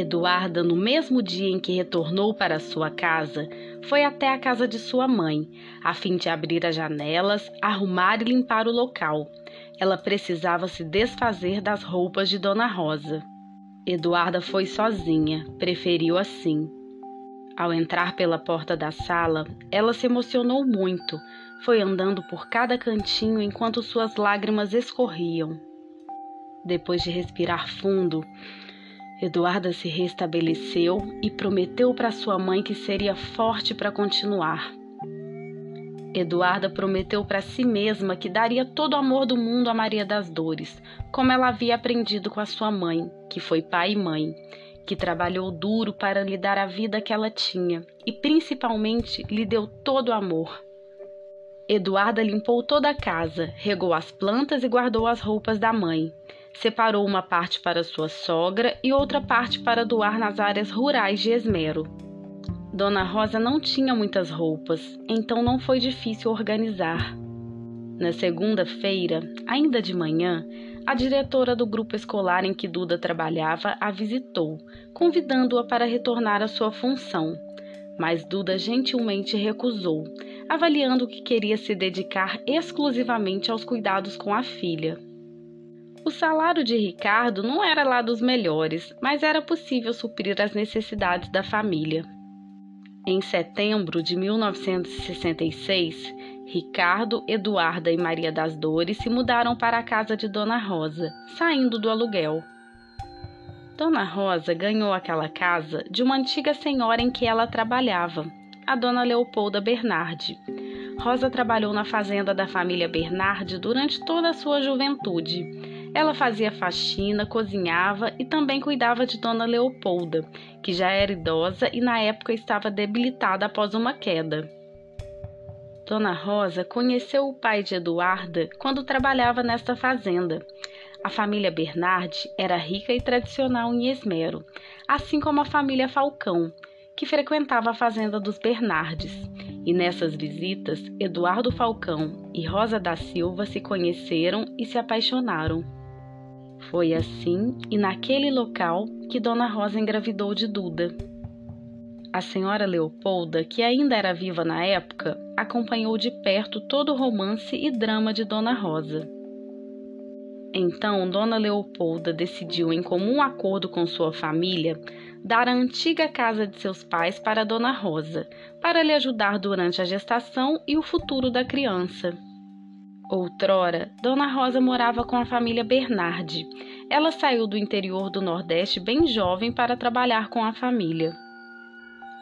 Eduarda, no mesmo dia em que retornou para sua casa, foi até a casa de sua mãe, a fim de abrir as janelas, arrumar e limpar o local. Ela precisava se desfazer das roupas de Dona Rosa. Eduarda foi sozinha, preferiu assim. Ao entrar pela porta da sala, ela se emocionou muito. Foi andando por cada cantinho enquanto suas lágrimas escorriam. Depois de respirar fundo, Eduarda se restabeleceu e prometeu para sua mãe que seria forte para continuar. Eduarda prometeu para si mesma que daria todo o amor do mundo a Maria das Dores, como ela havia aprendido com a sua mãe, que foi pai e mãe, que trabalhou duro para lhe dar a vida que ela tinha e principalmente lhe deu todo o amor. Eduarda limpou toda a casa, regou as plantas e guardou as roupas da mãe. Separou uma parte para sua sogra e outra parte para doar nas áreas rurais de Esmero. Dona Rosa não tinha muitas roupas, então não foi difícil organizar. Na segunda-feira, ainda de manhã, a diretora do grupo escolar em que Duda trabalhava a visitou, convidando-a para retornar à sua função. Mas Duda gentilmente recusou, avaliando que queria se dedicar exclusivamente aos cuidados com a filha. O salário de Ricardo não era lá dos melhores, mas era possível suprir as necessidades da família. Em setembro de 1966, Ricardo, Eduarda e Maria das Dores se mudaram para a casa de Dona Rosa, saindo do aluguel. Dona Rosa ganhou aquela casa de uma antiga senhora em que ela trabalhava, a Dona Leopolda Bernardi. Rosa trabalhou na fazenda da família Bernardi durante toda a sua juventude ela fazia faxina, cozinhava e também cuidava de Dona Leopolda, que já era idosa e na época estava debilitada após uma queda. Dona Rosa conheceu o pai de Eduarda quando trabalhava nesta fazenda. A família Bernardi era rica e tradicional em Esmero, assim como a família Falcão, que frequentava a fazenda dos Bernardes. E nessas visitas, Eduardo Falcão e Rosa da Silva se conheceram e se apaixonaram. Foi assim e naquele local que Dona Rosa engravidou de Duda. A senhora Leopolda, que ainda era viva na época, acompanhou de perto todo o romance e drama de Dona Rosa. Então, Dona Leopolda decidiu, em comum acordo com sua família, dar a antiga casa de seus pais para Dona Rosa, para lhe ajudar durante a gestação e o futuro da criança. Outrora, Dona Rosa morava com a família Bernardi. Ela saiu do interior do Nordeste bem jovem para trabalhar com a família.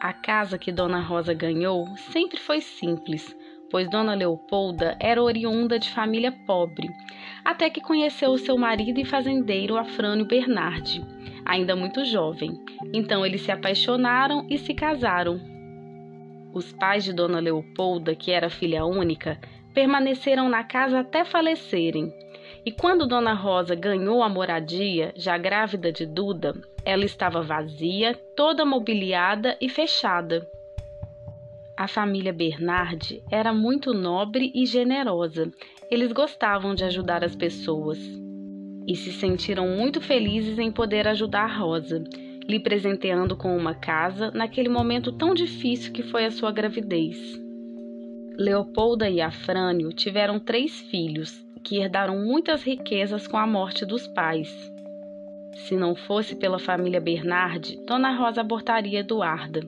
A casa que Dona Rosa ganhou sempre foi simples, pois Dona Leopolda era oriunda de família pobre, até que conheceu seu marido e fazendeiro Afrânio Bernardi, ainda muito jovem. Então eles se apaixonaram e se casaram. Os pais de Dona Leopolda, que era filha única, permaneceram na casa até falecerem. E quando Dona Rosa ganhou a moradia, já grávida de Duda, ela estava vazia, toda mobiliada e fechada. A família Bernardi era muito nobre e generosa. Eles gostavam de ajudar as pessoas e se sentiram muito felizes em poder ajudar Rosa, lhe presenteando com uma casa naquele momento tão difícil que foi a sua gravidez. Leopolda e Afrânio tiveram três filhos, que herdaram muitas riquezas com a morte dos pais. Se não fosse pela família Bernardi, Dona Rosa abortaria Eduarda,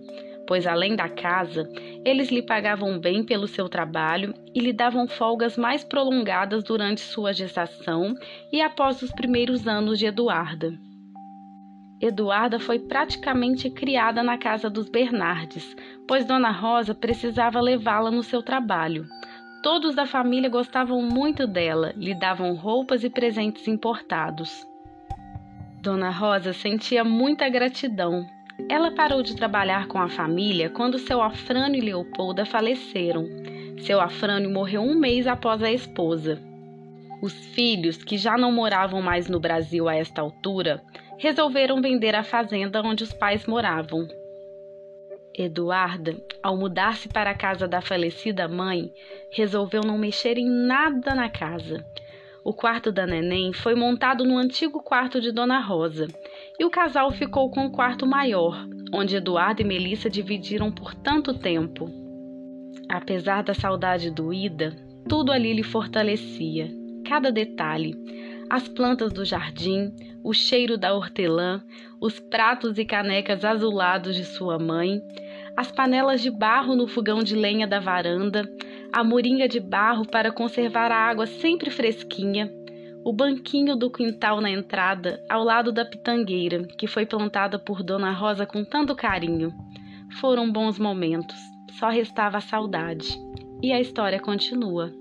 pois além da casa, eles lhe pagavam bem pelo seu trabalho e lhe davam folgas mais prolongadas durante sua gestação e após os primeiros anos de Eduarda. Eduarda foi praticamente criada na casa dos Bernardes, pois Dona Rosa precisava levá-la no seu trabalho. Todos da família gostavam muito dela, lhe davam roupas e presentes importados. Dona Rosa sentia muita gratidão. Ela parou de trabalhar com a família quando seu Afrânio e Leopolda faleceram. Seu Afrânio morreu um mês após a esposa. Os filhos, que já não moravam mais no Brasil a esta altura, resolveram vender a fazenda onde os pais moravam. Eduarda, ao mudar-se para a casa da falecida mãe, resolveu não mexer em nada na casa. O quarto da neném foi montado no antigo quarto de Dona Rosa, e o casal ficou com o quarto maior, onde Eduardo e Melissa dividiram por tanto tempo. Apesar da saudade doída, tudo ali lhe fortalecia, cada detalhe, as plantas do jardim, o cheiro da hortelã, os pratos e canecas azulados de sua mãe, as panelas de barro no fogão de lenha da varanda, a moringa de barro para conservar a água sempre fresquinha, o banquinho do quintal na entrada, ao lado da pitangueira, que foi plantada por Dona Rosa com tanto carinho. Foram bons momentos, só restava a saudade. E a história continua.